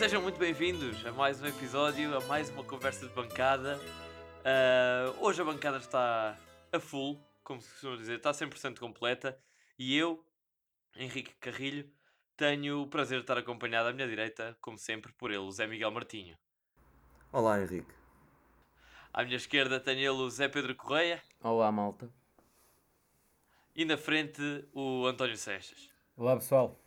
Sejam muito bem-vindos a mais um episódio, a mais uma conversa de bancada. Uh, hoje a bancada está a full, como se costuma dizer, está 100% completa. E eu, Henrique Carrilho, tenho o prazer de estar acompanhado à minha direita, como sempre, por ele, o Zé Miguel Martinho. Olá, Henrique. À minha esquerda tenho ele, o Zé Pedro Correia. Olá, malta. E na frente, o António Seixas. Olá, pessoal.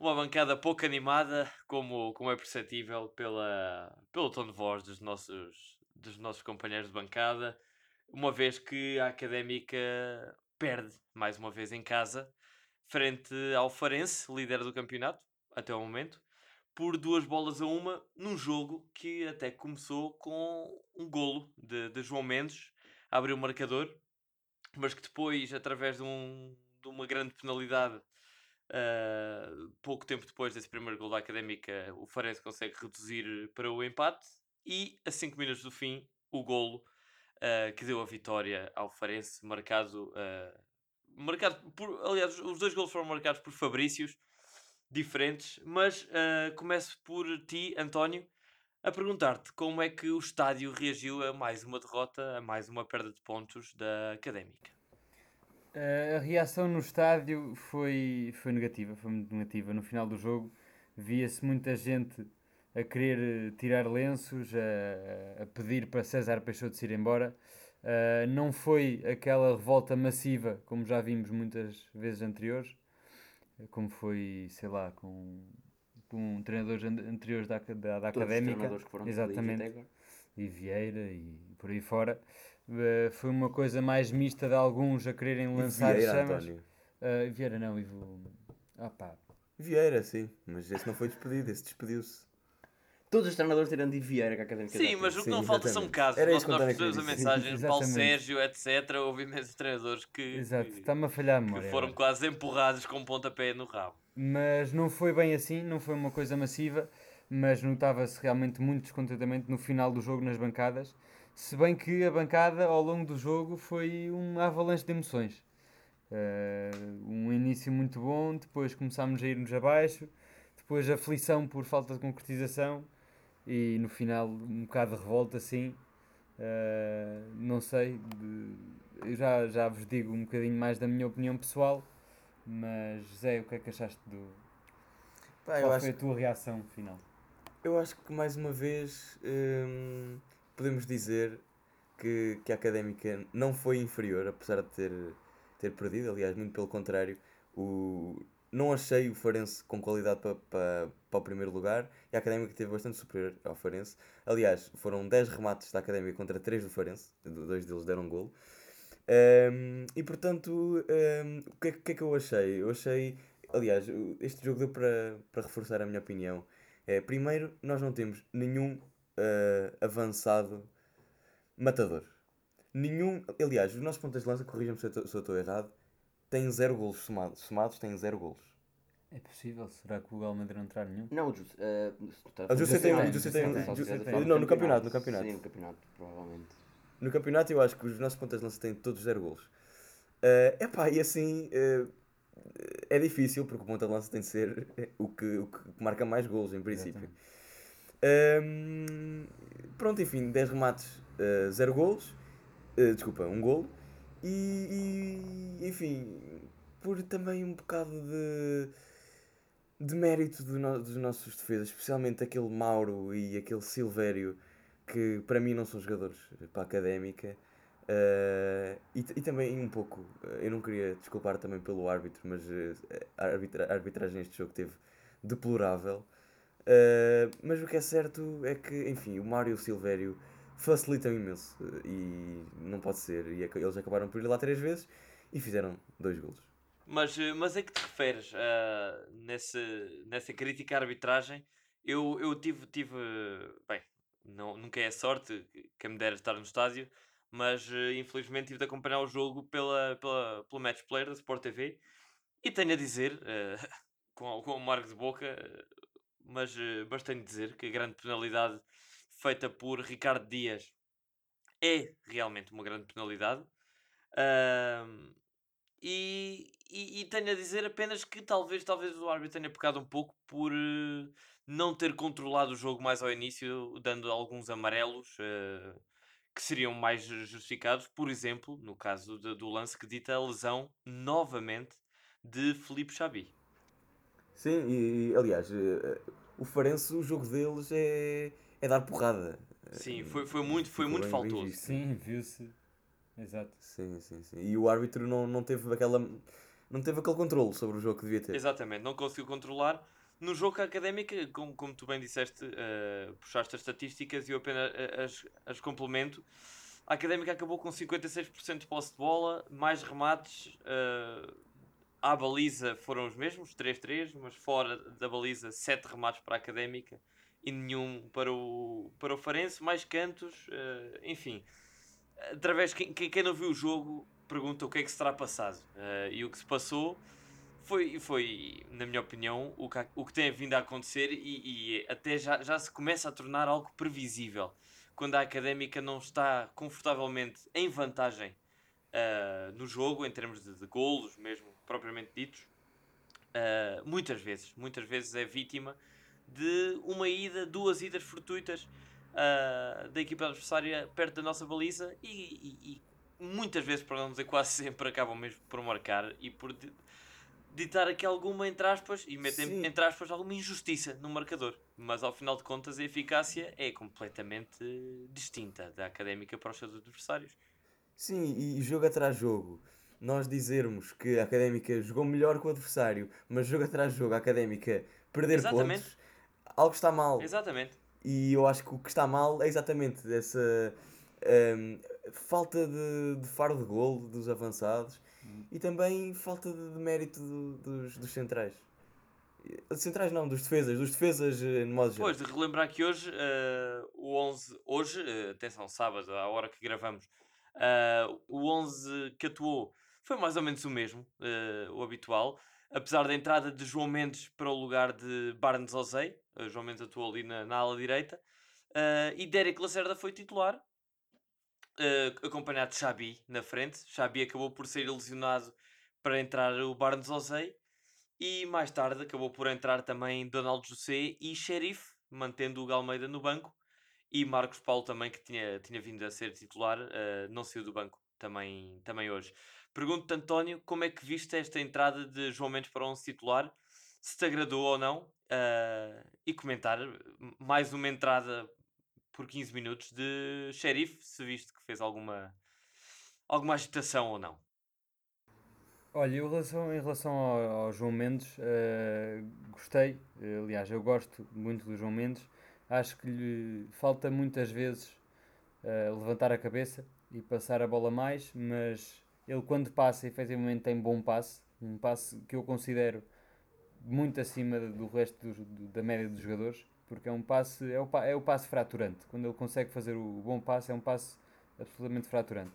Uma bancada pouco animada, como, como é perceptível pela, pelo tom de voz dos nossos, dos nossos companheiros de bancada, uma vez que a Académica perde mais uma vez em casa, frente ao Farense, líder do campeonato, até o momento, por duas bolas a uma, num jogo que até começou com um golo de, de João Mendes, abriu o marcador, mas que depois, através de, um, de uma grande penalidade Uh, pouco tempo depois desse primeiro gol da Académica, o Farense consegue reduzir para o empate e a 5 minutos do fim, o golo uh, que deu a vitória ao Farense, marcado, uh, marcado por, aliás, os dois golos foram marcados por Fabrícios, diferentes, mas começo por ti, António, a perguntar-te como é que o estádio reagiu a mais uma derrota, a mais uma perda de pontos da Académica. Uh, a reação no estádio foi, foi negativa, foi muito negativa. No final do jogo via-se muita gente a querer tirar lenços, a, a pedir para César Peixoto se ir embora. Uh, não foi aquela revolta massiva como já vimos muitas vezes anteriores, como foi, sei lá, com, com treinadores anteriores da, da, da Académica. Exatamente. E Vieira e por aí fora. Uh, foi uma coisa mais mista de alguns a quererem lançar Vieira, chamas. António. Uh, Vieira não, Ivo. Ah pá. Vieira, sim, mas esse não foi despedido, esse despediu-se. Todos os treinadores tirando de Vieira que a Académica Sim, mas o que não falta são casos. Era nós, nós recebemos a mensagem de Paulo Sérgio, etc. Houve imensos treinadores que, Exato, está-me a falhar a memória, que foram quase empurrados com um pontapé no rabo. Mas não foi bem assim, não foi uma coisa massiva, mas notava-se realmente muito descontentamento no final do jogo nas bancadas. Se bem que a bancada ao longo do jogo foi um avalanche de emoções. Uh, um início muito bom, depois começámos a ir-nos abaixo, depois aflição por falta de concretização e no final um bocado de revolta assim. Uh, não sei, de, eu já, já vos digo um bocadinho mais da minha opinião pessoal, mas Zé, o que é que achaste do. Pá, Qual foi a tua reação final? Eu acho que mais uma vez. Hum podemos dizer que, que a académica não foi inferior, apesar de ter, ter perdido. Aliás, muito pelo contrário, o, não achei o Farense com qualidade para, para, para o primeiro lugar e a Académica teve bastante superior ao Farense. Aliás, foram 10 remates da Académica contra 3 do Farense, dois deles deram gol. Um, e portanto, um, o que é, que é, que eu achei? Eu achei, aliás, este jogo deu para, para reforçar a minha opinião. É, primeiro, nós não temos nenhum uh, avançado matador. Nenhum. Aliás, os nossos pontas de lança, corrijam-me se eu estou errado, têm zero golos somados. Somados têm zero golos. É possível? Será que o Almendra não terá nenhum? Não, o José. Uh, José tem. O José tem. Não, no campeonato, no campeonato. Sim, no campeonato, provavelmente. No campeonato eu acho que os nossos pontas de lança têm todos zero golos. Uh, epá, e assim. Uh, é difícil porque o ponta de lança tem de ser o que, o que marca mais golos em princípio. Exatamente. Um, pronto, enfim, 10 remates, uh, 0 golos. Uh, desculpa, um golo. E, e, enfim, por também um bocado de, de mérito do no, dos nossos defesas, especialmente aquele Mauro e aquele Silvério, que para mim não são jogadores para a académica. Uh, e, e, também um pouco, eu não queria desculpar também pelo árbitro, mas a, arbitra, arbitragem neste jogo teve deplorável. Uh, mas o que é certo é que, enfim, o Mário e o Silvério facilitam imenso uh, e não pode ser. E é eles acabaram por ir lá três vezes e fizeram dois golos. Mas, eh, mas é que te referes uh, nessa crítica à arbitragem? Eu, eu tive, tive, bem, não, nunca é sorte que me dera estar no estádio, mas infelizmente tive de acompanhar o jogo pela, pela, pelo Match Player da Sport TV e tenho a dizer, com algum amargo de boca, mas uh, bastante dizer que a grande penalidade feita por Ricardo Dias é realmente uma grande penalidade. Uh, E, e, e tenho a dizer apenas que talvez, talvez o árbitro tenha pecado um pouco por eh, não ter controlado o jogo mais ao início, dando alguns amarelos eh, que seriam mais ju- justificados. Por exemplo, no caso de- do lance que dita a lesão novamente de Felipe Xabi. Sim, e, e, aliás, eh, o Farense, o jogo deles é, é dar porrada. Sim, foi, foi muito, foi Ficou muito faltoso. visto. Sim, viu-se. Exato. Sim, sim, sim. E o árbitro não, não teve aquela. Não teve aquele controle sobre o jogo que devia ter. Exatamente, não conseguiu controlar. No jogo com a académica, como, como tu bem disseste, eh, puxaste as estatísticas e eu apenas eh, as, as complemento. A académica acabou com 56% de posse de bola, mais remates. eh, à baliza foram os mesmos, 3-3, mas fora da baliza, 7 remates para a académica e nenhum para o, para o Farense, mais cantos, eh, enfim. Através quem, quem não viu o jogo pergunta o que é que se terá passado. Eh, e o que se passou foi, foi na minha opinião, o que, o que tem vindo a acontecer e, e até já, já se começa a tornar algo previsível. Quando a académica não está confortavelmente em vantagem ah, no jogo, em termos de, de golos, mesmo propriamente ditos, ah, muitas vezes, muitas vezes é vítima de uma ida, duas idas fortuitas ah, da equipa adversária perto da nossa baliza e, e- e muitas vezes, para não dizer quase sempre, acabam mesmo por marcar e por di- ditar aqui alguma, entre aspas, e metem, Sim. entre aspas, alguma injustiça no marcador. Mas ao final de contas a eficácia é completamente distinta da académica para os seus adversários. Sim, e jogo atrás jogo. Nós dizermos que a académica jogou melhor que o adversário, mas jogo atrás jogo a académica perder Exatamente. pontos, algo está mal. Exatamente. E eu acho que o que está mal é exatamente essa hum, falta de, de faro de golo dos avançados e também falta de, de mérito do- dos, dos centrais. Eh, Centrais não, dos defesas, dos defesas eh, no modo geral. Pois, de relembrar que hoje, eh, o 11, hoje, eh, atenção, sábado, à hora que gravamos, eh, o 11 que atuou foi mais ou menos o mesmo, eh, o habitual, apesar da entrada de João Mendes para o lugar de Barnes Ozei, eh, João Mendes atuou ali na, na ala direita, eh, e Derek Lacerda foi titular, acompanhado de Xabi na frente. Xabi acabou por ser lesionado para entrar o Barnes Ozei, e mais tarde acabou por entrar também Donald José e Sheriff, mantendo o Galmeida no banco. E Marcos Paulo também, que tinha, tinha vindo a ser titular, não saiu do banco também, também hoje. Pergunto-te, António, como é que viste esta entrada de João Mendes para 11 titular? Se te agradou ou não? eh, e comentar mais uma entrada por 15 minutos de Sheriff, se viste que fez alguma, alguma agitação ou não. Olha, eu em relação, em relação ao, ao João Mendes, eh, gostei, aliás, eu gosto muito do João Mendes, acho que lhe falta muitas vezes eh, levantar a cabeça e passar a bola mais, mas ele quando passa, efetivamente tem bom passe, um passe que eu considero muito acima do resto dos- do- da média dos jogadores, porque é um passe, é o, é o passe fraturante, quando ele consegue fazer o bom passe, é um passe absolutamente fraturante.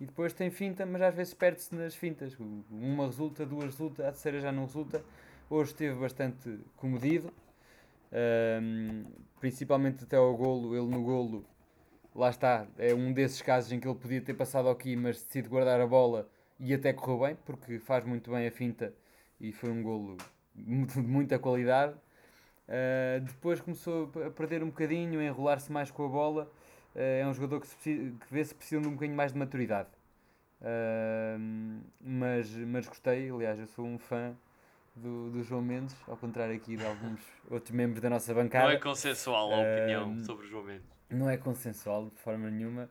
E depois tem finta, mas às vezes perde-se nas fintas. Uma resulta, duas resulta, a terceira já não resulta. Hoje esteve bastante comedido, ahm, principalmente até ao golo. Ele no golo, lá está, é um desses casos em que ele podia ter passado aqui, mas decide guardar a bola e até correu bem, porque faz muito bem a finta e foi um golo de muita qualidade. Ah, depois começou a perder um bocadinho, a enrolar-se mais com a bola. Eh, é um jogador que, se preci- que vê-se precisa de um bocadinho mais de maturidade. Ahm, mas, mas gostei, aliás, eu sou um fã do, do João Mendes, ao contrário aqui de alguns outros membros da nossa Não bancada. é consensual a opinião sobre o João Mendes. Não é consensual de forma nenhuma.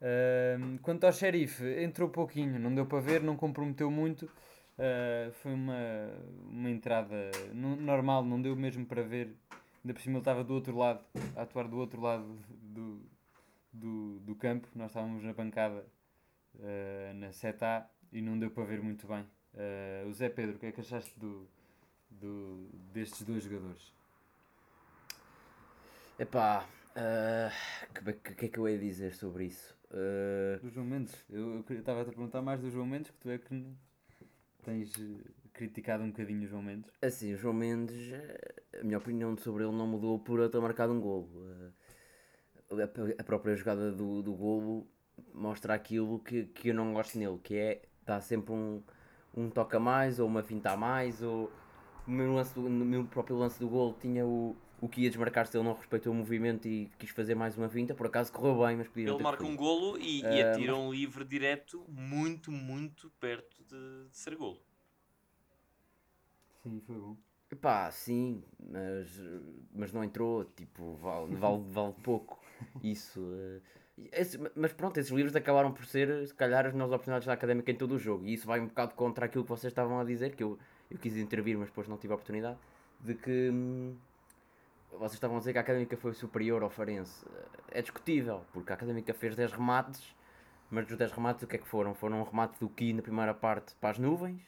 Ahm, quanto ao xerife, entrou pouquinho, não deu para ver, não comprometeu muito. Ah, foi uma, uma entrada no- normal, não deu mesmo para ver. Ainda por cima ele estava do outro lado, a atuar do outro lado do, do, do campo. Nós estávamos na bancada ah, na 7A e não deu para ver muito bem. Ah, o Zé Pedro, o que é que achaste do, do, destes dois jogadores? Epá, ah, que, que, que é que eu ia dizer sobre isso? Ah, Do João Mendes. Eu estava a te perguntar mais do João Mendes, que tu é que tens eh, criticado um bocadinho o João Mendes. assim, o João Mendes, a minha opinião sobre ele não mudou por eu ter marcado um golo. Ah, a, própria jogada do, do golo mostra aquilo que, que eu não gosto nele, que é, está sempre um, um toque a mais, ou uma finta a mais, ou no lance do- no meu próprio lance do gol tinha o, o que ia desmarcar-se, ele não respeitou o movimento e quis fazer mais uma finta, por acaso correu bem, mas podia não Ele marca um golo e, e Ah, atira um livre direto muito, muito perto de, de ser golo. Sim, foi bom. Epá, sim, mas, mas não entrou, tipo, vale, vale, vale pouco isso. eh, esse- mas pronto, esses livros acabaram por ser, se calhar, as melhores oportunidades da académica em todo o jogo. E isso vai um bocado contra aquilo que vocês estavam a dizer, que eu, eu quis intervir, mas depois não tive a oportunidade, de que hum, vocês estavam a dizer que a académica foi superior ao Farense. É discutível, porque a académica fez 10 remates, mas dos 10 remates o que é que foram? Foram um remate do Ki na primeira parte para as nuvens.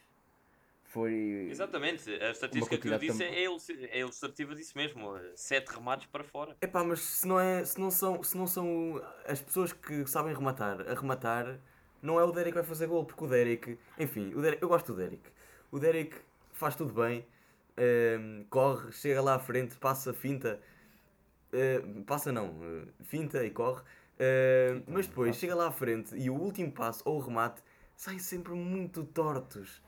Foi. Exatamente, a estatística que eu disse é, é ilustrativa disso mesmo. eh, Sete remates para fora. Epá, mas se não, é, se, não são, se não são as pessoas que sabem rematar a rematar, não é o Derek que vai fazer gol, porque o Derek, enfim, o Derek, eu gosto do Derek. O Derek faz tudo bem, ehm, corre, chega lá à frente, passa, finta, eh, passa não, eh, finta e corre, mas depois chega lá à frente e o último passo ou o remate saem sempre muito tortos,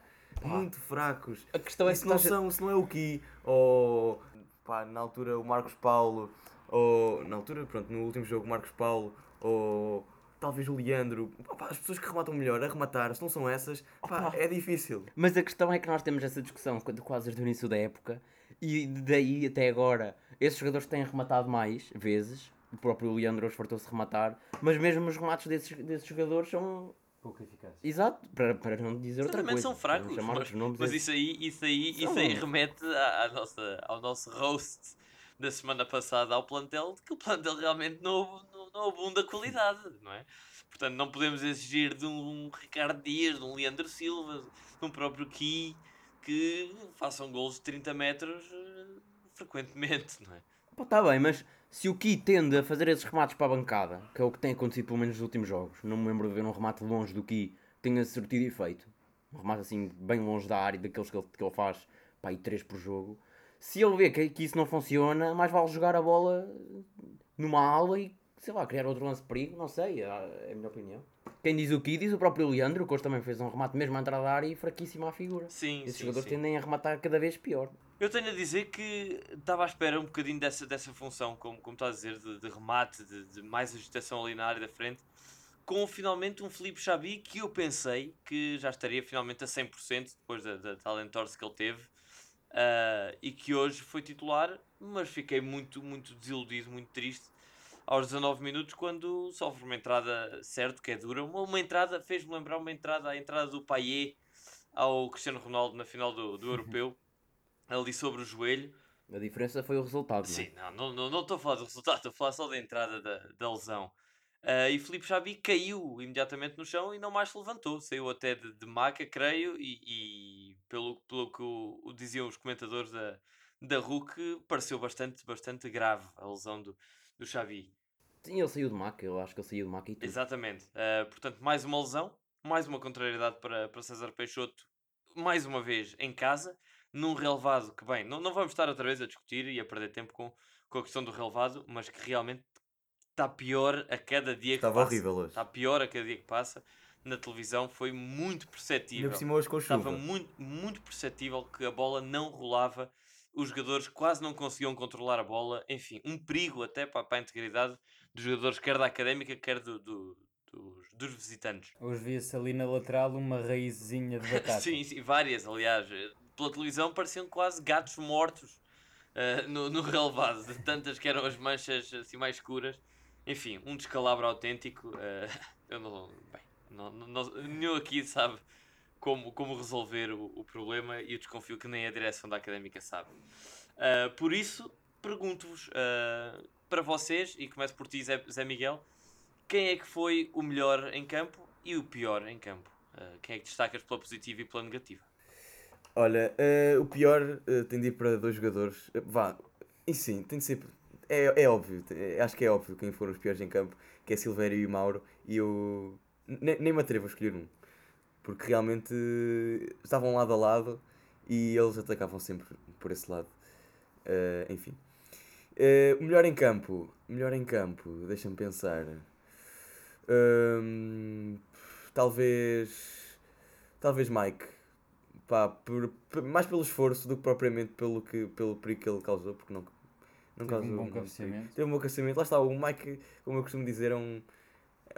muito fracos. A questão é se que não, são, se não é o Ki, ou pá, na altura o Marcos Paulo, ou na altura, pronto, no último jogo o Marcos Paulo, ou talvez o Leandro, pá, as pessoas que rematam melhor a rematar, se não são essas, Opa. é difícil. Mas a questão é que nós temos essa discussão quase desde o início da época e daí até agora esses jogadores têm rematado mais vezes, o próprio Leandro hoje fartou-se de rematar, mas mesmo os remates desses, desses jogadores são. Pouco eficaz. Exato, para, para não dizer outra coisa. são fracos. Mas, mas a- isso aí, isso aí, São. isso aí remete à, à nossa, ao nosso roast da semana passada ao plantel, que o plantel realmente não, não, abunda qualidade, não é? Portanto, não podemos exigir de um Ricardo Dias, de um Leandro Silva, de um próprio Ki, que façam gols de 30 metros eh, frequentemente, não é? Pá, tá bem, mas se o Ki tende a fazer esses remates para a bancada, que é o que tem acontecido pelo menos nos últimos jogos, não me lembro de ver um remate longe do Ki tenha surtido efeito, um remate assim bem longe da área, daqueles que ele, que ele faz, pá, e 3 por jogo. Se ele vê que, que isso não funciona, mais vale jogar a bola numa ala e, sei lá, criar outro lance de perigo, não sei, é é a minha opinião. Quem diz o Ki diz o próprio Leandro, que hoje também fez um remate mesmo à entrada da área e fraquíssima a figura. Sim, Esses sim, jogadores sim. tendem a rematar cada vez pior. Eu tenho a dizer que estava à espera um bocadinho dessa, dessa função, como, como está a dizer, de, de remate, de, de mais agitação ali na área da frente, com finalmente um Felipe Xabi que eu pensei que já estaria finalmente a 100% depois da, da talentorse que ele teve ah, e que hoje foi titular, mas fiquei muito, muito desiludido, muito triste aos 19 minutos quando sofre uma entrada, certo, que é dura, uma, uma entrada, fez-me lembrar uma entrada, a entrada do Payet ao Cristiano Ronaldo na final do, do Europeu, ali sobre o joelho. A diferença foi o resultado, é? Sim, não estou não, não estou a falar do resultado, estou a falar só da entrada da, da lesão. Ah, e Filipe Xabi caiu imediatamente no chão e não mais se levantou. Saiu até de, de maca, creio, e, e pelo, pelo que o, o diziam os comentadores da, da RUC, pareceu bastante, bastante grave a lesão do, do Xavi. Sim, ele saiu de maca, eu acho que ele saiu de maca e tudo. Exatamente. Ah, portanto, mais uma lesão, mais uma contrariedade para, para César Peixoto, mais uma vez em casa, num relevado que, bem, não, não vamos estar outra vez a discutir e a perder tempo com, com a questão do relevado, mas que realmente está pior a cada dia que Estava passa. horrível hoje. Está pior a cada dia que passa. Na televisão foi muito perceptível. por cima hoje com chuva. Estava muito, muito perceptível que a bola não rolava, os jogadores quase não conseguiam controlar a bola, enfim, um perigo até para, para a integridade dos jogadores, quer da académica, quer do, do- dos, dos visitantes. Hoje via-se ali na lateral uma raizinha de batata. Sim, sim, várias, aliás. Pela televisão pareciam quase gatos mortos ah, no, no relevado, de tantas que eram as manchas assim mais escuras. Enfim, um descalabro autêntico. ah, eu não. Bem, não, não, não- nenhum aqui sabe como, como resolver o, o problema e eu desconfio que nem a direção da académica sabe. Ah, por isso, pergunto-vos ah, para vocês, e começo por ti, Zé, Zé Miguel, quem é que foi o melhor em campo e o pior em campo? Ah, quem é que destacas pela positiva e pela negativa? Olha, o pior tem de ir para dois jogadores. Vá, e sim, tem de ser. É, é óbvio, acho que é óbvio quem foram os piores em campo, que é Silvério e Mauro, e eu ne- nem me atrevo a escolher um, porque realmente estavam lado a lado e eles atacavam sempre por esse lado. Eh, enfim. O melhor em campo, melhor em campo, deixa-me pensar. Hum, talvez. Talvez Mike. pá, por, por- mais pelo esforço do que propriamente pelo, que, pelo perigo que ele causou, porque não, não Teve causou. um bom cabeceamento. Teve um bom cabeceamento. Lá está, o Mike, como eu costumo dizer, é um,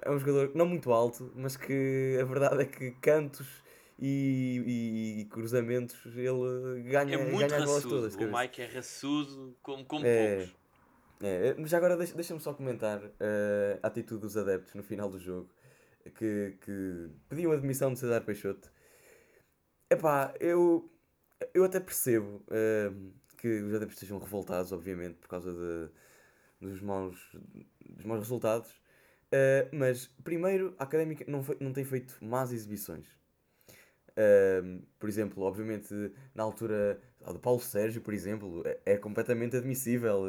é um jogador não muito alto, mas que a verdade é que cantos e, e- cruzamentos ele ganha, É muito ganha as bolas raçudo. todas. O. Mike é raçudo como, como É. poucos. É, mas agora deixa- deixa-me só comentar eh, a atitude dos adeptos no final do jogo que, que pediam a demissão de César Peixoto. Epá, eu, eu até percebo eh, que os adeptos estejam revoltados, obviamente, por causa de, dos, maus, dos maus resultados. Eh, mas, primeiro, a Académica não, fe- não tem feito más exibições. Ehm, por exemplo, obviamente, na altura do Paulo Sérgio, por exemplo, é, é completamente admissível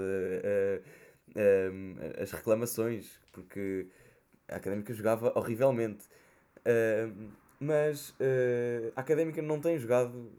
ehm, as reclamações, porque a Académica jogava horrivelmente. Mas a Académica não tem jogado,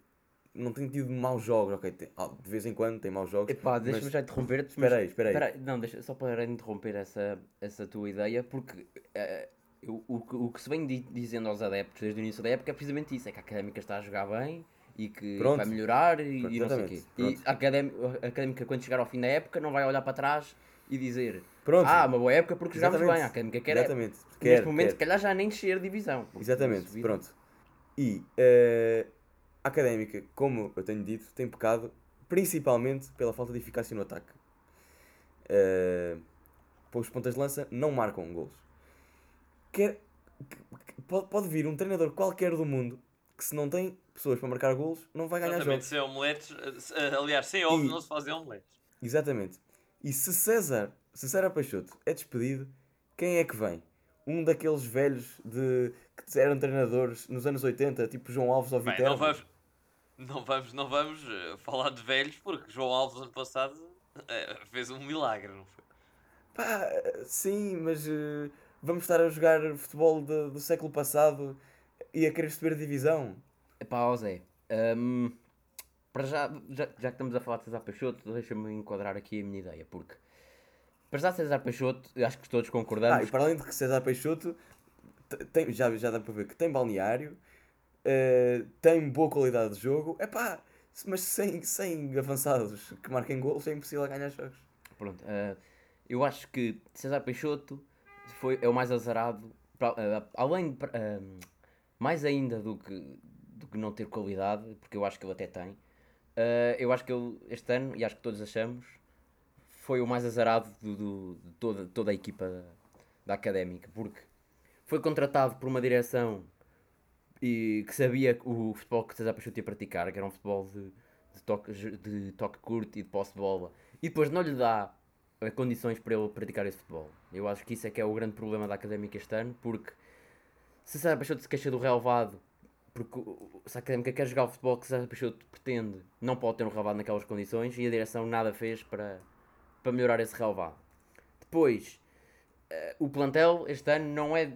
não tem tido maus jogos, ok? tem- ah, de vez em quando tem maus jogos. Epá, deixa-me mas- já interromper-te. Espera aí, espera aí. Não, deixa, só para interromper essa, essa tua ideia, porque eh, eu- o, que- o que se vem di- dizendo aos adeptos desde o início da época é precisamente isso: é que a académica está a jogar bem e que Pronto. vai melhorar e, Pronto, e não sei o quê. exatamente, E pronto. a académica, a académica, quando chegar ao fim da época, não vai olhar para trás e dizer Pronto. Ah, uma boa época porque jogámos bem. A académica quer Exatamente. neste Quer, momento, se calhar já nem descer divisão. Exatamente, pronto. E a Académica, como eu tenho dito, tem pecado principalmente pela falta de eficácia no ataque. Uh, os pontas de lança não marcam gols. Quer, que- que- pode, pode vir um treinador qualquer do mundo que se não tem pessoas para marcar gols, não vai ganhar Exatamente, jogos. sem omeletes. eh, eh, Aliás, sem ovos E- não se fazem omeletes. Exatamente. E se César, se César Peixoto é despedido, quem é que vem? Um daqueles velhos de, que eram treinadores nos anos 80, tipo João Alves ou Bem, Viterbo? não vamos, não vamos, não vamos eh, falar de velhos porque João Alves ano passado eh, fez um milagre, não foi? Pá, sim, mas eh, vamos estar a jogar futebol de- do século passado e a querer subir a divisão. Epá, ó Zé, hum, para já, já, já que estamos a falar de César Peixoto, deixa-me enquadrar aqui a minha ideia, porque para já César Peixoto, eu acho que todos Ah, concordamos, e para além de que César Peixoto te- tem, já, já dá para ver que tem balneário, eh, tem boa qualidade de jogo, é pá, mas sem, sem avançados que marquem gols é impossível ganhar jogos. pronto, ah, eu acho que César Peixoto foi, é o mais azarado, pra- ah, além, mais ainda do que, do que não ter qualidade, porque eu acho que ele até tem, eu acho que ele, este ano, e acho que todos achamos, foi o mais azarado do, do- de toda, toda a equipa da, da académica, porque foi contratado por uma direção e que sabia o futebol que César Peixoto ia praticar, que era um futebol de, de, toque, de toque curto e de posse de bola, e depois não lhe dá eh, condições para ele praticar esse futebol. Eu acho que isso é que é o grande problema da académica este ano, porque se César Peixoto se queixa do relevado, porque se a académica quer jogar o futebol que César Peixoto pretende, não pode ter um relevado naquelas condições e a direção nada fez para, para melhorar esse relevado. Depois, eh, o plantel este ano não é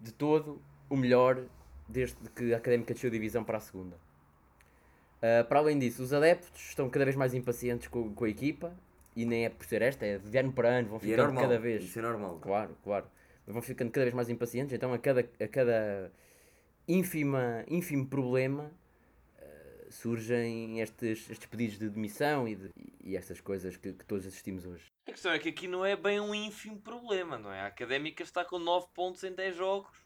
de todo o melhor desde que a Académica desceu a divisão para a segunda. Uh, para além disso, os adeptos estão cada vez mais impacientes com, com a equipa e nem é por ser esta, é de ano para ano, vão E é ficando normal, cada vez. isso é normal. Claro, claro. Vão ficando cada vez mais impacientes, então a cada, a cada ínfima, ínfimo problema uh, surgem estes, estes pedidos de demissão e, de, e estas coisas que, que todos assistimos hoje. A questão é que aqui não é bem um ínfimo problema, não é? A Académica está com 9 pontos em 10 jogos,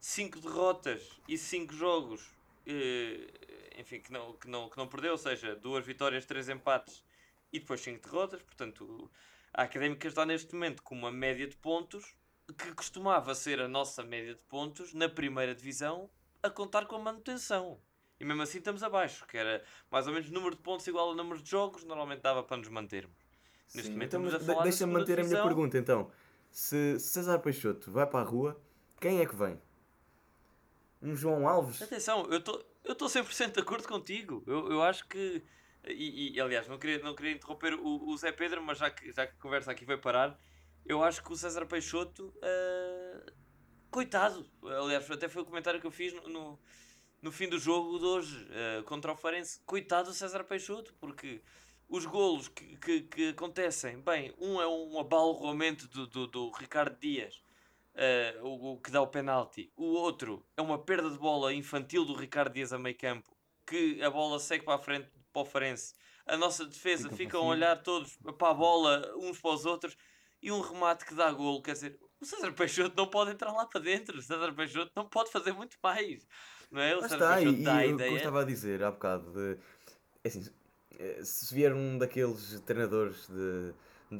5 derrotas e 5 jogos, eh, enfim, que não, que, não, que não perdeu, ou seja, 2 vitórias, 3 empates e depois 5 derrotas. Portanto, a Académica está neste momento com uma média de pontos que costumava ser a nossa média de pontos na primeira divisão a contar com a manutenção. E mesmo assim estamos abaixo, que era mais ou menos número de pontos igual a número de jogos, normalmente dava para nos mantermos. Neste Sim, momento então, estamos a falar deixa-me manter a minha divisão. pergunta então. Se César Peixoto vai para a rua, quem é que vem? Um João Alves? Atenção, eu estou eu estou 100% de acordo contigo. Eu, eu acho que. E, e, aliás, não queria, não queria interromper o, o Zé Pedro, mas já que, já que a conversa aqui vai parar, eu acho que o César Peixoto. ah, coitado! Aliás, até foi o comentário que eu fiz no, no, no fim do jogo de hoje ah, contra o Farense. Coitado do César Peixoto, porque os golos que, que, que acontecem, bem, um é um abalroamento do, do, do Ricardo Dias. Eh, o, o que dá o penalti. O outro é uma perda de bola infantil do Ricardo Dias a meio campo que a bola segue para a frente para o Farense. A nossa defesa Fica ficam a olhar todos para a bola, uns para os outros, e um remate que dá golo. Quer dizer, o César Peixoto não pode entrar lá para dentro. O César Peixoto não pode fazer muito mais. Não é? O Lá César está, Peixoto e dá a como eu ideia. estava a dizer há bocado, de, é assim, se vier um daqueles treinadores de,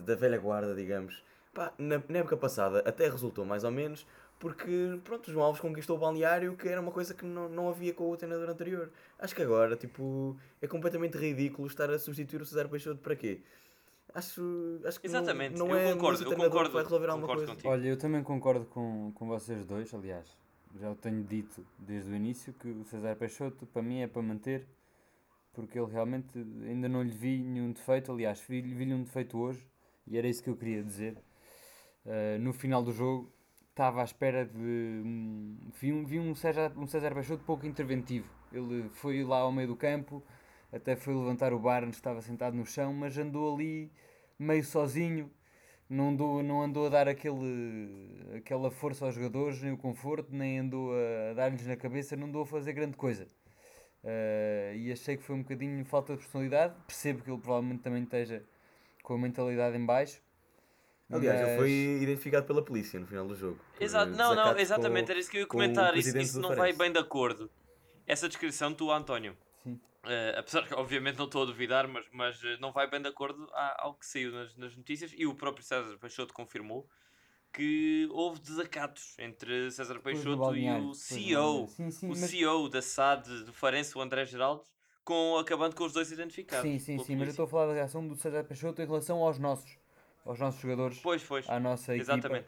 da velha guarda, digamos, pá, na, na época passada até resultou mais ou menos, porque pronto, o João Alves conquistou o balneário, que era uma coisa que não, não havia com o treinador anterior. Acho que agora, tipo, é completamente ridículo estar a substituir o César Peixoto para quê? Acho, acho que não- Exatamente, não, eu é concordo, eu treinador concordo, que vai resolver alguma concordo coisa. contigo. Olha, eu também concordo com, com vocês dois, aliás, já o tenho dito desde o início que o César Peixoto para mim é para manter, porque ele realmente ainda não lhe vi nenhum defeito, aliás, vi- vi-lhe um defeito hoje, e era isso que eu queria dizer. Uh, no final do jogo estava à espera de. vi, um, vi um, César, um César Peixoto pouco interventivo. Ele foi lá ao meio do campo, até foi levantar o Barnes, estava sentado no chão, mas andou ali meio sozinho, não andou, não andou a dar aquele, aquela força aos jogadores, nem o conforto, nem andou a dar-lhes na cabeça, não andou a fazer grande coisa. Uh, e achei que foi um bocadinho falta de personalidade. Percebo que ele provavelmente também esteja com a mentalidade em baixo. Aliás, ele mas- foi identificado pela polícia no final do jogo. Exato, não, não, exatamente, com- era isso que eu ia comentar. Isso, isso não vai bem de acordo. Essa descrição do António. Sim. Eh, apesar que, obviamente, não estou a duvidar, mas, mas eh, não vai bem de acordo ao que saiu nas, nas notícias. E o próprio César Peixoto confirmou que houve desacatos entre César Peixoto e o CEO. Sim, sim, o mas- CEO da SAD do Farense, o André Geraldes, com, acabando com os dois identificados. Sim, sim, sim, mas eu estou a falar da reação do César Peixoto em relação aos nossos, aos nossos jogadores, Pois, pois. à nossa equipa. Exatamente.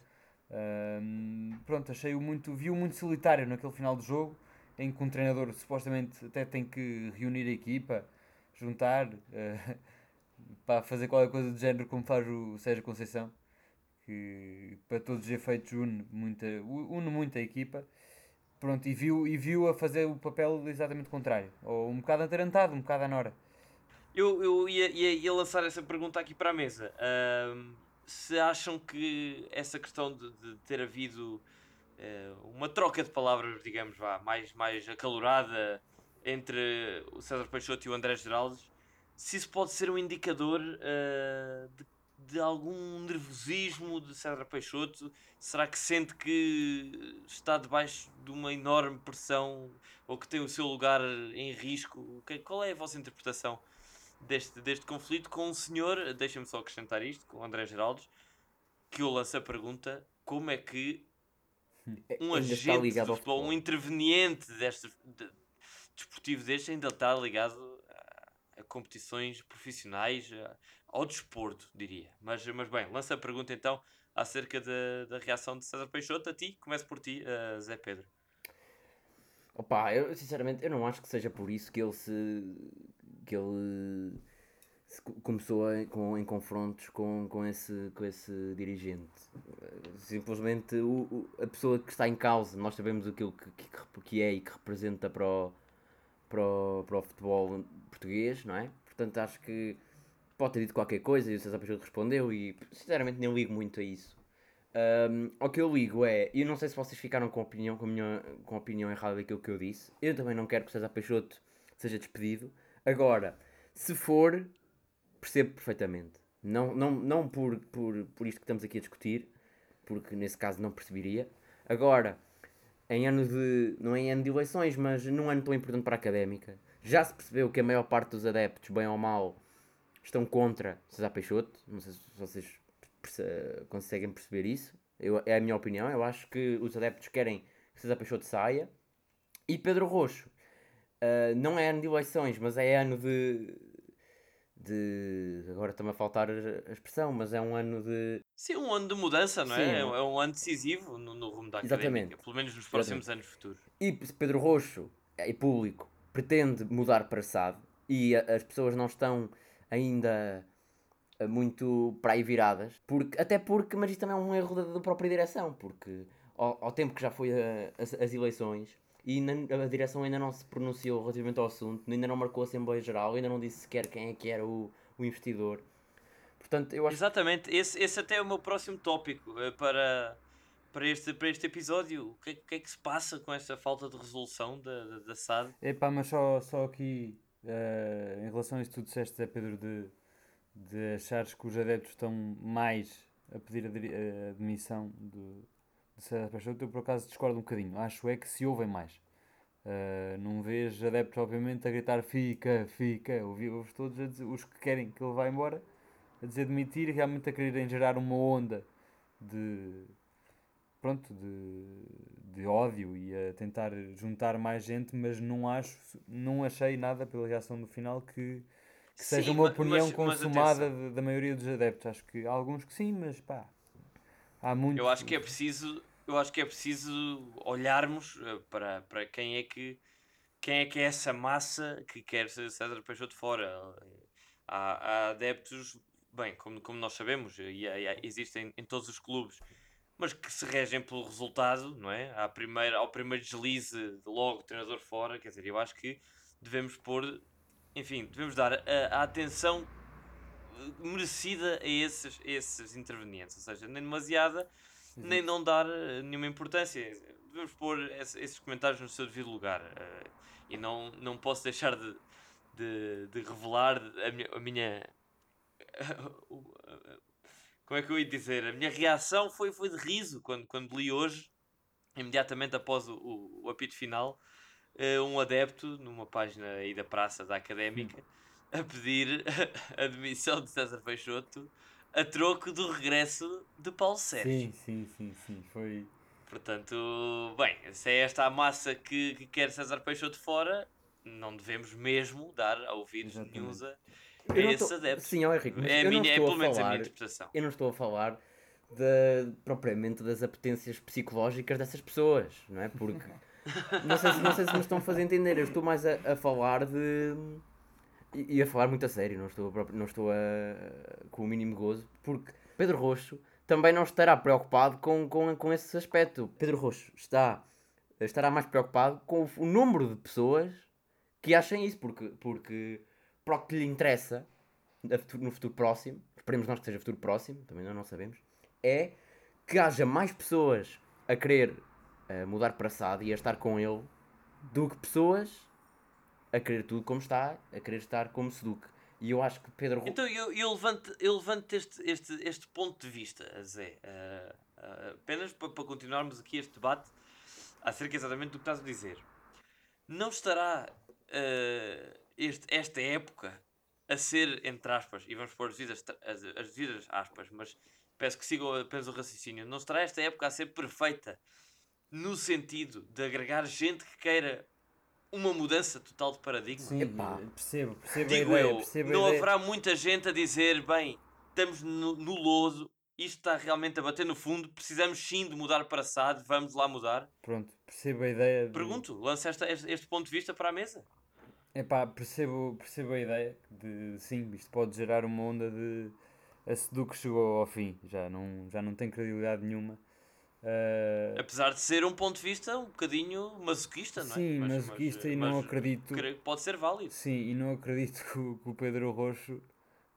Ahm, pronto, achei-o muito, vi-o muito solitário naquele final do jogo, em que um treinador supostamente até tem que reunir a equipa, juntar, eh, para fazer qualquer coisa do género como faz o Sérgio Conceição, que para todos os efeitos une, muita, une muito a equipa. Pronto, e viu, e viu a fazer o papel exatamente contrário, ou um bocado atarantado, um bocado à nora. Eu, eu ia, ia, ia lançar essa pergunta aqui para a mesa. Ahm, se acham que essa questão de, de ter havido eh, uma troca de palavras, digamos, vá, mais, mais acalorada entre o César Peixoto e o André Geraldes, se isso pode ser um indicador eh, de, de algum nervosismo de César Peixoto? Será que sente que está debaixo de uma enorme pressão ou que tem o seu lugar em risco? Que- Qual é a vossa interpretação? Deste, deste conflito com um senhor, deixa-me só acrescentar isto, com o André Geraldes, que eu lanço a pergunta: como é que um Ainda agente do ao futebol, um futebol. interveniente deste de- desportivo deste, ainda está ligado a, a competições profissionais, a- ao desporto, diria. Mas, mas bem, lança a pergunta então acerca da, da reação de César Peixoto a ti. Começo por ti, eh, Zé Pedro. Opa, eu sinceramente eu não acho que seja por isso que ele se que ele começou em, com, em confrontos com, com, esse, com esse dirigente. Simplesmente o, o- a pessoa que está em causa, nós sabemos aquilo que, que, que- é e que representa para o, para, o, para o futebol português, não é? Portanto acho que pode ter dito qualquer coisa e o César Peixoto respondeu e sinceramente nem ligo muito a isso. Um, que eu ligo é, eu não sei se vocês ficaram com a opinião, com a, minha, com a opinião errada daquilo que eu disse. Eu também não quero que o César Peixoto seja despedido. Agora, se for, percebo perfeitamente. Não, não, não por, por, por isto que estamos aqui a discutir, porque nesse caso não perceberia. Agora, em ano de. não é em ano de eleições, mas num ano tão importante para a académica, já se percebeu que a maior parte dos adeptos, bem ou mal, estão contra César Peixoto. Não sei se vocês perce- conseguem perceber isso. Eu, é a minha opinião. Eu acho que os adeptos querem que César Peixoto saia. E Pedro Roxo. Ah, não é ano de eleições, mas é ano de. de agora está-me a faltar a expressão, mas é um ano de. Sim, um ano de mudança, não é? Sim. É um- é um ano decisivo no, no rumo da Exatamente. académica, pelo menos nos próximos anos futuros. E Pedro Roxo e público pretende mudar para SAD e a- as pessoas não estão ainda eh, muito para aí viradas, porque, até porque, mas isso também é um erro da, da própria direção, porque ao, ao tempo que já foi a- as, as eleições e a direção ainda não se pronunciou relativamente ao assunto, ainda não marcou a Assembleia Geral, ainda não disse sequer quem é que era o, o investidor. Portanto, eu acho Exatamente, esse, esse até é o meu próximo tópico eh, para, para, este, para este episódio. O que, é- que é que se passa com esta falta de resolução da, da, da SAD? Epá, mas só, só aqui, eh, em relação a isso que tu disseste, Zé Pedro, de, de achares que os adeptos estão mais a pedir a, diri- a admissão do, de César Peixoto, eu por acaso discordo um bocadinho. Acho é que se ouvem mais. Eh, não vês adeptos, obviamente, a gritar fica, fica. Ouvi- Ouves todos a dizer, os que querem que ele vá embora, a dizer demitir, realmente a quererem gerar uma onda de pronto, de, de ódio e a tentar juntar mais gente, mas não acho, não achei nada pela reação do final que, que seja Sim, uma ma- opinião mas- mas consumada de- da maioria dos adeptos. Acho que há alguns que sim, mas pá, há muitos. Eu acho que é preciso, eu acho que é preciso olharmos eh, para, para quem é que quem é que é essa massa que quer César Peixoto fora. Há, há adeptos, bem, como, como nós sabemos, e, há- e existem em todos os clubes, mas que se regem pelo resultado, não é? À primeira, ao primeiro deslize, logo treinador fora, quer dizer, eu acho que devemos pôr, enfim, devemos dar a, a atenção eh, merecida a esses, a esses intervenientes, ou seja, nem demasiada, nem não dar eh, nenhuma importância. Devemos pôr esse- esses comentários no seu devido lugar. eh, e não, não posso deixar de, de, de revelar a minha. A minha o- como é que eu ia dizer? A minha reação foi, foi de riso quando, quando li hoje, imediatamente após o, o, o apito final, eh, um adepto numa página aí da Praça da Académica a pedir a demissão de César Peixoto a troco do regresso de Paulo Sérgio. Sim, sim, sim, sim, foi... Portanto, bem, se é esta a massa que, que quer César Peixoto fora, não devemos mesmo dar ouvidos a, a Eu não esses tô- adeptos. Sim, ó Henrique, mas é, a eu não minha, é pelo a menos a minha interpretação. Eu não estou a falar de, propriamente das apetências psicológicas dessas pessoas, não é? Porque não sei, se- não sei se me estão a fazer entender, eu estou mais a, a falar de. E, a falar muito a sério, não estou, a não estou a, com o mínimo gozo, porque Pedro Roxo também não estará preocupado com, com, com esse aspecto. Pedro Roxo está, estará mais preocupado com o, o número de pessoas que achem isso, porque, porque para o que lhe interessa no futuro próximo, esperemos nós que seja futuro próximo, também nós não sabemos, é que haja mais pessoas a querer eh, mudar para SAD e a estar com ele do que pessoas a querer tudo como está, a querer estar como Seduc. E eu acho que Pedro Ro- Então eu, eu levanto, eu levanto este, este, este ponto de vista, Zé, ah, ah, apenas para, para continuarmos aqui este debate acerca exatamente do que estás a dizer. Não estará ah, este, esta época a ser, entre aspas, e vamos pôr as devidas, as, as devidas aspas, mas peço que sigam apenas o raciocínio, não estará esta época a ser perfeita no sentido de agregar gente que queira uma mudança total de paradigma? Sim, Epá. percebo, percebo Digo a ideia, eu, percebo a não ideia. haverá muita gente a dizer, bem, estamos no, no lodo, isto está realmente a bater no fundo, precisamos sim de mudar para SAD, vamos lá mudar. Pronto, percebo a ideia. de- Pergunto, lança esta, este, este ponto de vista para a mesa. Epá, percebo, percebo a ideia de sim, isto pode gerar uma onda de a Seduc chegou ao fim, já não, já não tem credibilidade nenhuma. Ah, Apesar de ser um ponto de vista um bocadinho masoquista, não é? sim, masoquista e não acredito. creio que pode ser válido. Sim, e não acredito que o, que o Pedro Roxo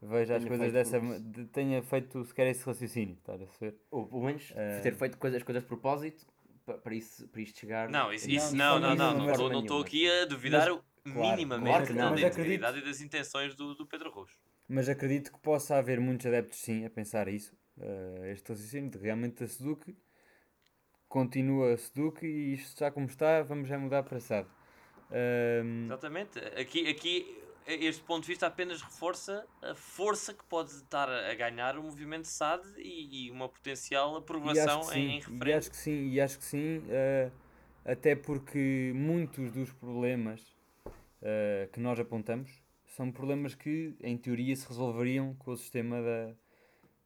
veja as coisas dessa de- tenha feito sequer esse raciocínio, estás a ver? ou pelo menos Eh, ter feito coisas, as coisas de propósito pa- para, isso, para isto chegar. Não, isso, Não, isso não, não, não, não mas- estou- não estou aqui a duvidar claro, minimamente claro que não. da Mas integridade acredito- e das intenções do, do Pedro Roxo. Mas acredito que possa haver muitos adeptos, sim, a pensar isso. eh, este raciocínio de realmente a Seduc continua Seduc e isto está como está, vamos já mudar para SAD. Ahm, Exatamente. Aqui, aqui este ponto de vista apenas reforça a força que pode estar a ganhar o movimento SAD e, e uma potencial aprovação em, em e acho que sim, e acho que sim, eh, até porque muitos dos problemas eh, que nós apontamos são problemas que, em teoria, se resolveriam com o sistema da,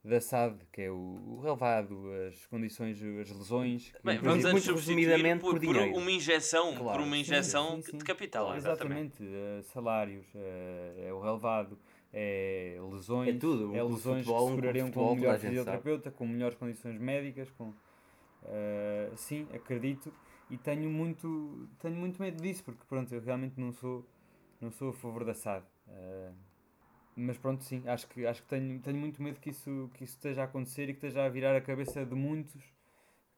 da SAD, que é o, o relevado, as condições, as lesões. Bem, vamos muito antes substituir resumidamente por, por por uma injeção, Claro. por uma injeção sim, sim. de capital. Exatamente. Exatamente, eh, salários, eh, é o relevado, é lesões, É tudo, é o lesões futebol, que se curariam futebol, com um a melhor fisioterapeuta, com melhores condições médicas, com eh, sim, acredito e tenho muito, tenho muito medo disso, porque pronto, eu realmente não sou, não sou a favor da SAD. Mas pronto, sim, acho que, acho que tenho, tenho muito medo que isso, que isso esteja a acontecer e que esteja a virar a cabeça de muitos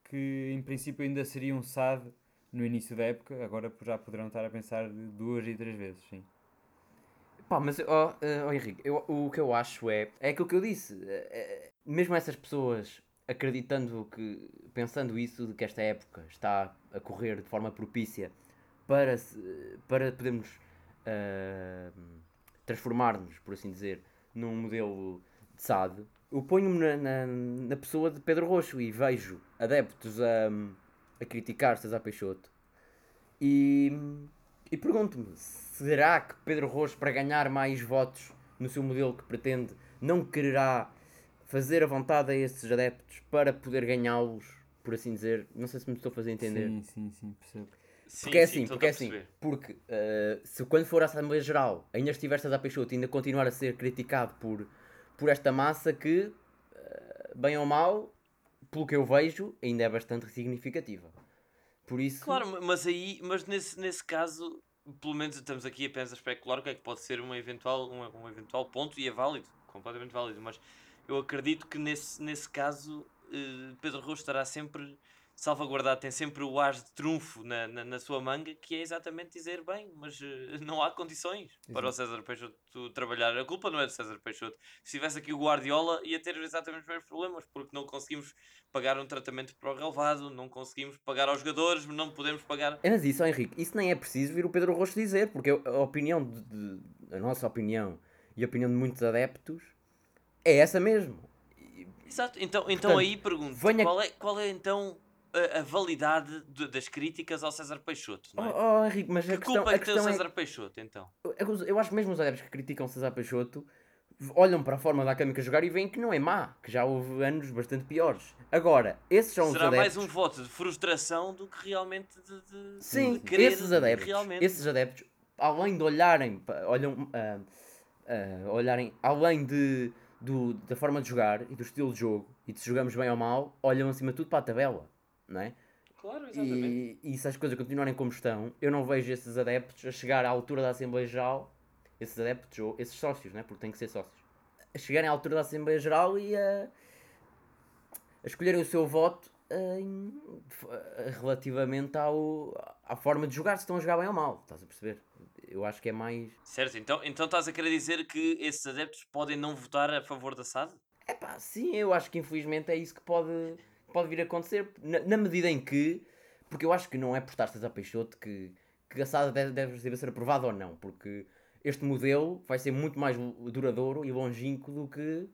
que em princípio ainda seria um SAD no início da época, agora já poderão estar a pensar duas e três vezes, sim. Pá, mas, ó oh, Henrique, eu, o que eu acho é, é aquilo que eu disse, é, mesmo essas pessoas acreditando que, pensando isso, de que esta época está a correr de forma propícia para, para podermos uh, transformar-nos, por assim dizer, num modelo de SAD, eu ponho-me na, na, na, pessoa de Pedro Roxo e vejo adeptos a, a criticar César Peixoto e, e pergunto-me, será que Pedro Roxo, para ganhar mais votos no seu modelo que pretende, não quererá fazer a vontade a esses adeptos para poder ganhá-los, por assim dizer? Não sei se me estou a fazer entender. Sim, sim, sim, percebo. Sim, porque é sim, assim, porque é assim, porque uh, se quando for à Assembleia Geral ainda estiver César Peixoto ainda continuar a ser criticado por, por esta massa que, uh, bem ou mal, pelo que eu vejo, ainda é bastante significativa. Por isso... Claro, mas aí, mas nesse, nesse caso, pelo menos estamos aqui apenas a especular o que é que pode ser um eventual, um, um eventual ponto e é válido, completamente válido, mas eu acredito que nesse, nesse caso uh, Pedro Rocha estará sempre salvaguardado, tem sempre o ar de trunfo na, na, na, sua manga, que é exatamente dizer, bem, mas uh, não há condições Exato. para o César Peixoto trabalhar. A culpa não é do César Peixoto. Se tivesse aqui o Guardiola, ia ter exatamente os mesmos problemas, porque não conseguimos pagar um tratamento para o relevado, não conseguimos pagar aos jogadores, não podemos pagar... É mas isso, Henrique, isso nem é preciso vir o Pedro Rocha dizer, porque a opinião, de, de, a nossa opinião e a opinião de muitos adeptos é essa mesmo. Exato, então, então Portanto, aí pergunto, venha... qual, é, qual é então a, a validade de, das críticas ao César Peixoto, não é? Oh, oh Henrique, mas que a questão, culpa é que tem o é César é... Peixoto, então? Eu, eu acho que mesmo os adeptos que criticam César Peixoto olham para a forma da Académica jogar e veem que não é má, que já houve anos bastante piores. Agora, esses são Será os adeptos... mais um voto de frustração do que realmente de, de Sim, de querer, esses adeptos, realmente... esses adeptos, além de olharem, olham, uh, uh, olharem, além de, do, da forma de jogar e do estilo de jogo, e de se jogamos bem ou mal, olham acima de tudo para a tabela, não é? Claro, exatamente. E, e se as coisas continuarem como estão, eu não vejo esses adeptos a chegar à altura da Assembleia Geral, esses adeptos, ou esses sócios, né? porque têm que ser sócios, a chegarem à altura da Assembleia Geral e a, a escolherem o seu voto em, relativamente ao, à forma de jogar, se estão a jogar bem ou mal, estás a perceber? Eu acho que é mais. Certo, então, então estás a querer dizer que esses adeptos podem não votar a favor da SAD? É pá, sim, eu acho que infelizmente é isso que pode pode vir a acontecer, na, na, medida em que, porque eu acho que não é por estar a Peixoto que, que a SAD deve, deve ser aprovada ou não, porque este modelo vai ser muito mais duradouro e longínquo do que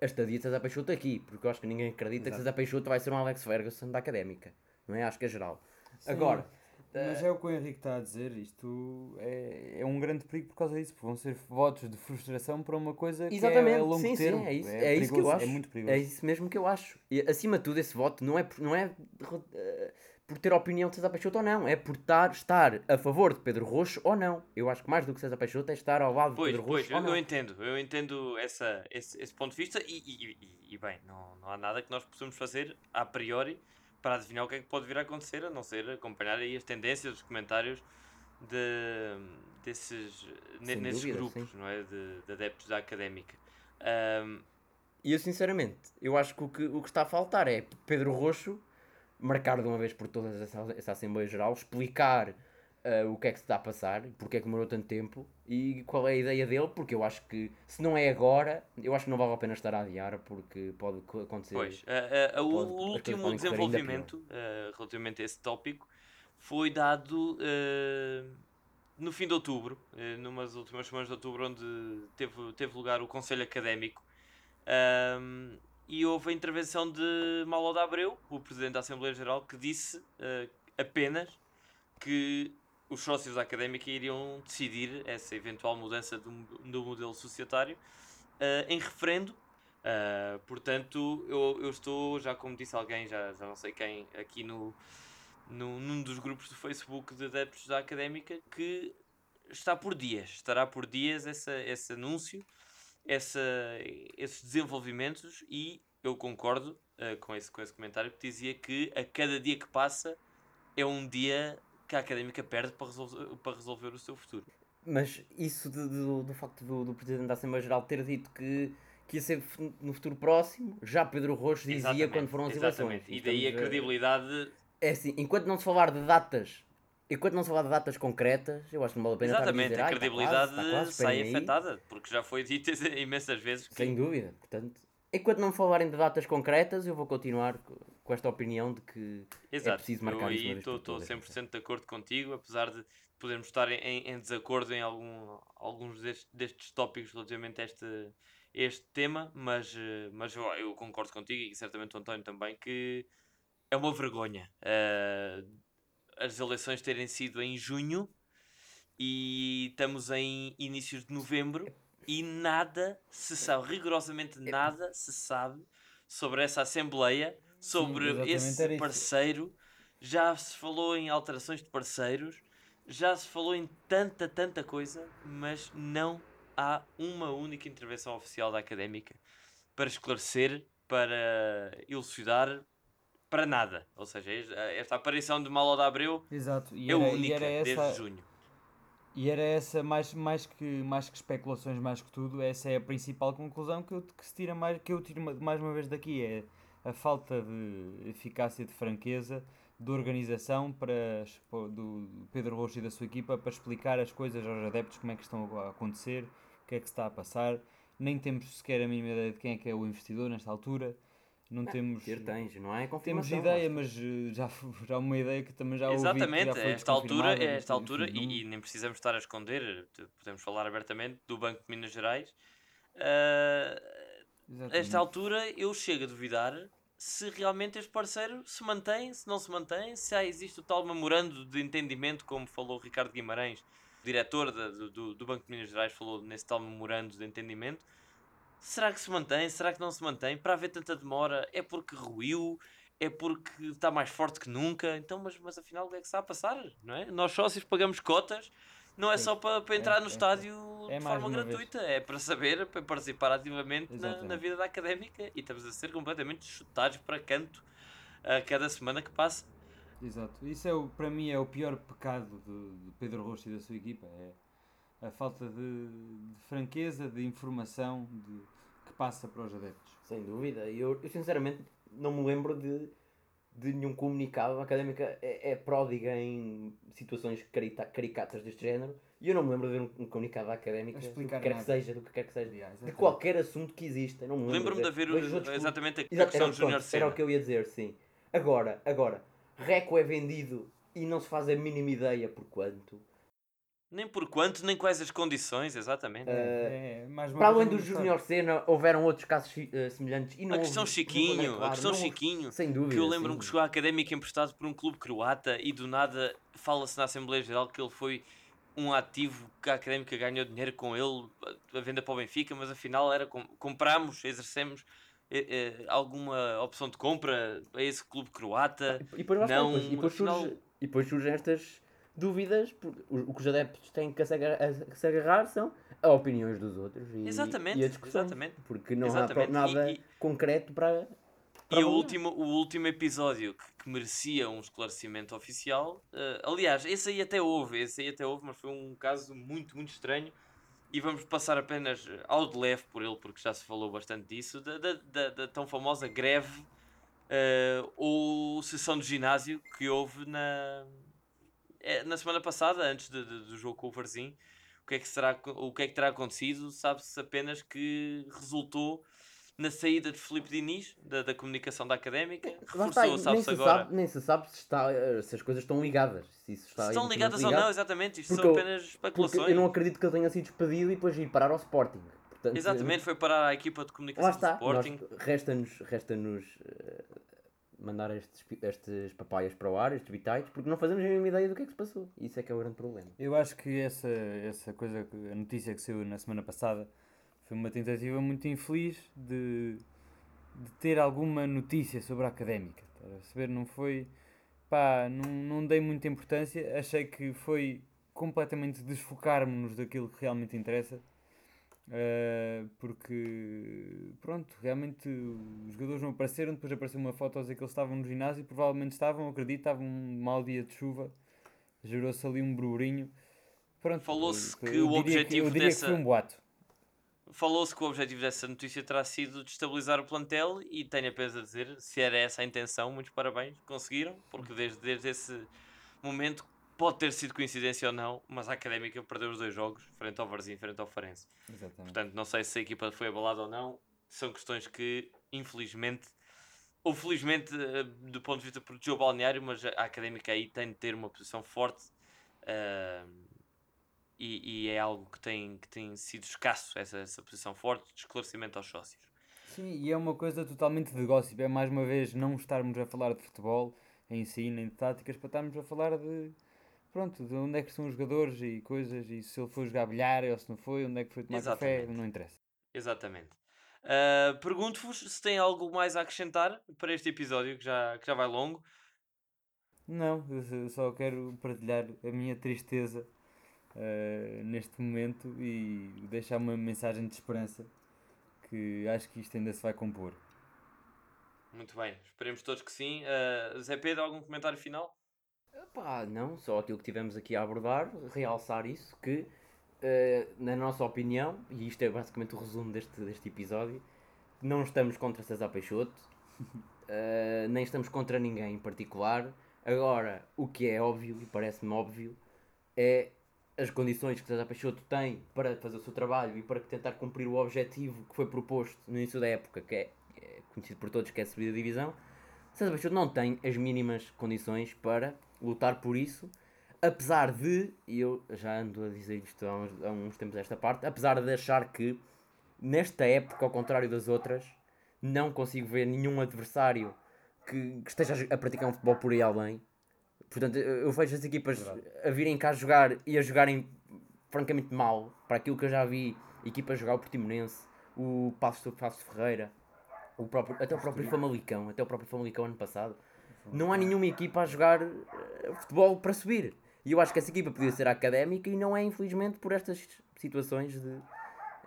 a estadia de César Peixoto aqui, porque eu acho que ninguém acredita Exato. que César Peixoto vai ser um Alex Ferguson da académica, não é? Acho que é geral. Sim. Agora, mas é o que o Henrique está a dizer, isto é, é um grande perigo por causa disso, vão ser votos de frustração para uma coisa que Exatamente. é a longo sim, termo. Sim, é isso, é, é isso que eu acho. É muito perigoso. É isso mesmo que eu acho. E, acima de tudo, esse voto não é, não é uh, por ter a opinião de César Peixoto ou não, é por estar, estar a favor de Pedro Roxo ou não. Eu acho que mais do que César Peixoto é estar ao lado pois, de Pedro Roxo. Pois, eu, eu entendo, eu entendo essa, esse, esse ponto de vista e, e, e, e bem, não, não há nada que nós possamos fazer a priori para adivinhar o que é que pode vir a acontecer, a não ser acompanhar aí as tendências, os comentários de, desses, nesses dúvida, grupos, sim. não é? De, de, adeptos da académica. Um, e eu sinceramente, eu acho que o, que o que está a faltar é Pedro Roxo marcar de uma vez por todas essa, essa Assembleia Geral, explicar uh, o que é que se está a passar, porque é que demorou tanto tempo e qual é a ideia dele, porque eu acho que se não é agora, eu acho que não vale a pena estar a adiar, porque pode acontecer. Pois, uh, uh, pode, o último desenvolvimento relativamente a esse tópico foi dado no fim de outubro, numas últimas semanas de outubro, onde teve, teve lugar o Conselho Académico. Um, e houve a intervenção de Malo de Abreu, o Presidente da Assembleia Geral, que disse uh, apenas que os sócios da académica iriam decidir essa eventual mudança do, do modelo societário uh, em referendo. Uh, portanto, eu, eu estou, já como disse alguém, já, já não sei quem, aqui no, no, num dos grupos do Facebook de adeptos da académica, que está por dias, estará por dias essa, esse anúncio, essa, esses desenvolvimentos e eu concordo uh, com, esse, com esse comentário que dizia que a cada dia que passa é um dia que a académica perde para resolver, para resolver o seu futuro. Mas isso de, de, do facto do, do Presidente da Assembleia Geral ter dito que que ia ser no futuro próximo, já Pedro Rocha dizia Exatamente, quando foram as exatamente. eleições. E daí a credibilidade. É assim, enquanto não se falar de datas, enquanto não se falar de datas concretas, eu acho que não vale a pena estar a Exatamente, dizer, a "Ai, está credibilidade quase, está quase, sai esperem aí." afetada, porque já foi dito imensas vezes que Sem dúvida, portanto, enquanto não falarem de datas concretas, eu vou continuar co- com esta opinião de que Exato, é preciso marcar eu isso por estou todas. 100% de acordo contigo, apesar de podermos estar em, em desacordo em algum, alguns destes, destes tópicos relativamente a este, este tema, mas, eh, mas eu, eu concordo contigo e certamente o António também que é uma vergonha eh, as eleições terem sido em junho e estamos em inícios de novembro e nada se sabe, rigorosamente nada se sabe sobre essa Assembleia, sobre exatamente, esse era isso. parceiro. Já se falou em alterações de parceiros, já se falou em tanta, tanta coisa, mas não há uma única intervenção oficial da académica para esclarecer, para elucidar, para nada. Ou seja, esta- aparição de Malo de Abreu Exato. E é era, única era desde essa, junho. E era essa, mais, mais, que, mais que especulações, mais que tudo, essa é a principal conclusão que, eu, que, se tira mais, que eu tiro ma- mais uma vez daqui, é a falta de eficácia, de franqueza, de organização para, do Pedro Rocha e da sua equipa para explicar as coisas aos adeptos, como é que estão a acontecer, o que é que se está a passar. Nem temos sequer a mínima ideia de quem é que é o investidor nesta altura. Não temos... Ter tens, não é? Temos ideia, mas eh, já, já uma ideia que também já ouvi que Exatamente, já foi a esta altura, a esta altura não- e, e nem precisamos estar a esconder, te- podemos falar abertamente do Banco de Minas Gerais. Ah, a Exatamente. esta altura eu chego a duvidar se realmente este parceiro se mantém, se não se mantém, se há, existe o tal memorando de entendimento, como falou Ricardo Guimarães, diretor da- do, do Banco de Minas Gerais, falou nesse tal memorando de entendimento. Será que se mantém? Será que não se mantém? Para haver tanta demora, é porque ruiu? É porque está mais forte que nunca? Então, mas, mas afinal, o que é que está a passar? Não é? Nós sócios pagamos cotas, não é Sim. só para, para entrar É, no é, estádio é de forma uma vez. gratuita, é para saber, para participar ativamente na, na vida da académica e estamos a ser completamente chutados para canto a cada semana que passa. Exato. Isso é o, para mim é o pior pecado de, de Pedro Rocha e da sua equipa. É a falta de, de franqueza, de informação de, que passa para os adeptos. Sem dúvida. E eu, eu sinceramente não me lembro de, de nenhum comunicado. A académica é, é pródiga em situações carita- caricatas deste género. E eu não me lembro de ver um, um comunicado da académica A do que explicar quer que seja, do que quer que seja. Aliás, De qualquer assunto que exista. Não me lembro. Lembro-me de haver exatamente a, Exato, questão era, do Júnior era o que eu ia dizer, sim. Agora, agora, Reco é vendido e não se faz a mínima ideia por quanto. Nem por quanto, nem quais as condições, exatamente. É, mais uma Para além do não. Júnior Senna, houveram outros casos eh, semelhantes. E não a questão houve- Chiquinho, não houve, a claro, questão não houve- Chiquinho, Sem dúvida. que eu lembro-me que chegou à académica emprestado por um clube croata e do nada fala-se na Assembleia Geral que ele foi um ativo que a académica ganhou dinheiro com ele, a venda para o Benfica, mas afinal era com, compramos, exercemos eh, eh, alguma opção de compra a esse clube croata. E depois, Não, e depois, e depois afinal- surge- e depois surgem estas dúvidas, porque o, que os adeptos têm que se agarrar, são a opiniões dos outros e, Exatamente, e a discussão. exatamente. Porque não Exatamente, há nada e- e- concreto para. para E o último, o último episódio que, que merecia um esclarecimento oficial, eh, aliás, esse aí até houve, esse aí até houve, mas foi um caso muito, muito estranho. E vamos passar apenas ao de leve por ele, porque já se falou bastante disso, da, da, da- da tão famosa greve eh, ou sessão de ginásio que houve na, na semana passada, antes de- de- do jogo com o Varzim. O que, é que será, o que é que terá acontecido? Sabe-se apenas que resultou na saída de Filipe Diniz, da, da comunicação da académica. Reforçou, nem, sabe-se se agora. sabe, nem se sabe se, está, eh, se as coisas estão ligadas. Se se estão ligadas ou ligado, não, exatamente. Isto são apenas especulações. eu não acredito que ele tenha sido despedido e depois ir parar ao Sporting. Portanto, Exatamente, foi para a equipa de comunicação Lá está, do Sporting. resta-nos resta eh, mandar estes, estes papaias para o ar, estes bitites, porque não fazemos a mesma ideia do que é que se passou. Isso é que é o grande problema. Eu acho que essa, essa coisa, a notícia que saiu na semana passada, foi uma tentativa muito infeliz de, de ter alguma notícia sobre a académica. Estás a perceber? Não foi. Pá, não, não dei muita importância. Achei que foi completamente desfocar-me-nos daquilo que realmente interessa. Uh, porque pronto, realmente os jogadores não apareceram, depois apareceu uma foto a dizer que eles estavam no ginásio, provavelmente estavam, acredito, estavam um mau dia de chuva, gerou-se ali um burburinho. Pronto, Falou-se eu- que o objetivo dessa- que foi um falou-se que o objetivo dessa notícia terá sido destabilizar o plantel e tenho apenas a dizer, se era essa a intenção, muitos parabéns, conseguiram, porque desde, desde esse momento, pode ter sido coincidência ou não, mas a Académica perdeu os dois jogos, frente ao Varzim e frente ao Farense. Exatamente. Portanto, não sei se a equipa foi abalada ou não, são questões que, infelizmente, ou felizmente, eh, do ponto de vista protegeu o balneário, mas a Académica aí tem de ter uma posição forte ah, e, e é algo que tem, que tem sido escasso, essa, essa posição forte de esclarecimento aos sócios. Sim, e é uma coisa totalmente de gossip. É mais uma vez não estarmos a falar de futebol em si, nem de táticas, para estarmos a falar de. Pronto, de onde é que estão os jogadores e coisas, e se ele foi jogar bilhar ou se não foi, onde é que foi tomar café, Exatamente. não interessa. Exatamente. Ah, Pergunto-vos se tem algo mais a acrescentar para este episódio, que já, que já vai longo. Não, eu só- quero partilhar a minha tristeza eh, neste momento e deixar uma mensagem de esperança que acho que isto ainda se vai compor. Muito bem, esperemos todos que sim. Ah, Zé Pedro, algum comentário final? Pá, não, só aquilo que tivemos aqui a abordar, realçar isso, que eh, na nossa opinião, e isto é basicamente o resumo deste, deste episódio, não estamos contra César Peixoto, eh, nem estamos contra ninguém em particular. Agora, o que é óbvio, e parece-me óbvio, é as condições que César Peixoto tem para fazer o seu trabalho e para tentar cumprir o objetivo que foi proposto no início da época, que é, é conhecido por todos, que é subir a divisão. César Peixoto não tem as mínimas condições para lutar por isso, apesar de, e eu já ando a dizer isto há uns, há uns tempos esta parte, apesar de achar que nesta época, ao contrário das outras, não consigo ver nenhum adversário que, que esteja a praticar um futebol por aí além. Portanto, eu vejo as equipas a virem cá jogar e a jogarem francamente mal, para aquilo que eu já vi, equipas jogar o Portimonense, o Passos Ferreira, o próprio, até o próprio Famalicão, até o próprio Famalicão ano passado. Não há nenhuma equipa a jogar eh, futebol para subir. E eu acho que essa equipa podia ser académica e não é, infelizmente, por estas situações de.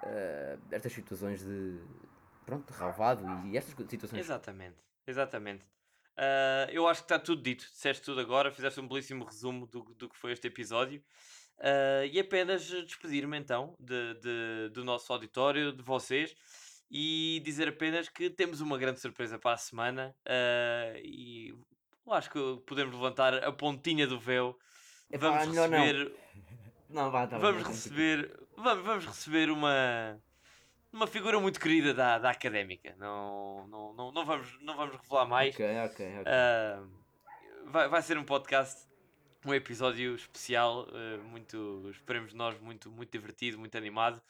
eh, estas situações de. Pronto, de Ralvado e estas situações. Exatamente, exatamente. Ah, eu acho que está tudo dito. Disseste tudo agora, fizeste um belíssimo resumo do, do que foi este episódio. Ah, e apenas despedir-me então de, de- do nosso auditório, de vocês, e dizer apenas que temos uma grande surpresa para a semana. ah, e acho que podemos levantar a pontinha do véu. Epá, Vamos melhor não. receber, Não, vá, tá bem, vamos não, receber, vamos, vamos receber uma uma figura muito querida da, da académica. Não, não, não, não, vamos, não vamos revelar mais. Ok, ok, ok. Ah, vai, vai ser um podcast, um episódio especial, ah, muito, esperemos nós, muito, muito divertido, muito animado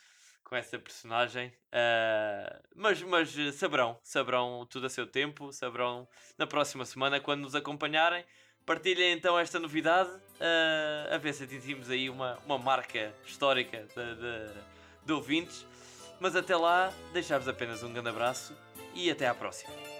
com essa personagem. Ah, mas, mas saberão, saberão tudo a seu tempo, saberão na próxima semana quando nos acompanharem. Partilhem então esta novidade, ah, a ver se atingimos aí uma, uma marca histórica de, de, de ouvintes. Mas até lá, deixar-vos apenas um grande abraço e até à próxima.